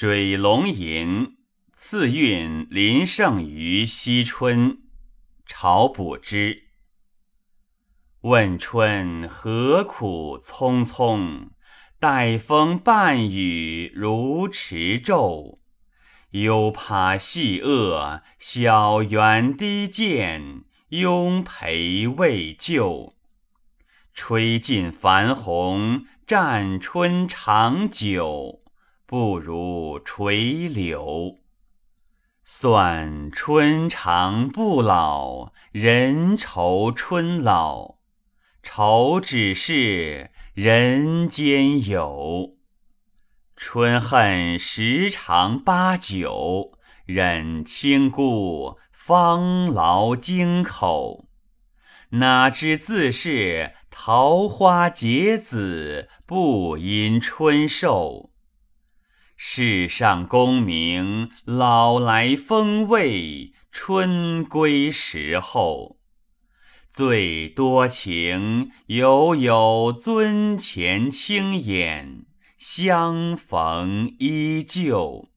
水龙吟，次韵临胜于惜春。朝补之。问春何苦匆匆？待风伴雨如迟骤。犹怕细恶，小园低贱，拥陪未就。吹尽繁红，占春长久。不如垂柳，算春长不老，人愁春老。愁只是人间有，春恨时长八九，忍清孤，方劳京口。哪知自是桃花结子，不因春寿。世上功名，老来风味，春归时候。最多情，犹有尊前轻眼，相逢依旧。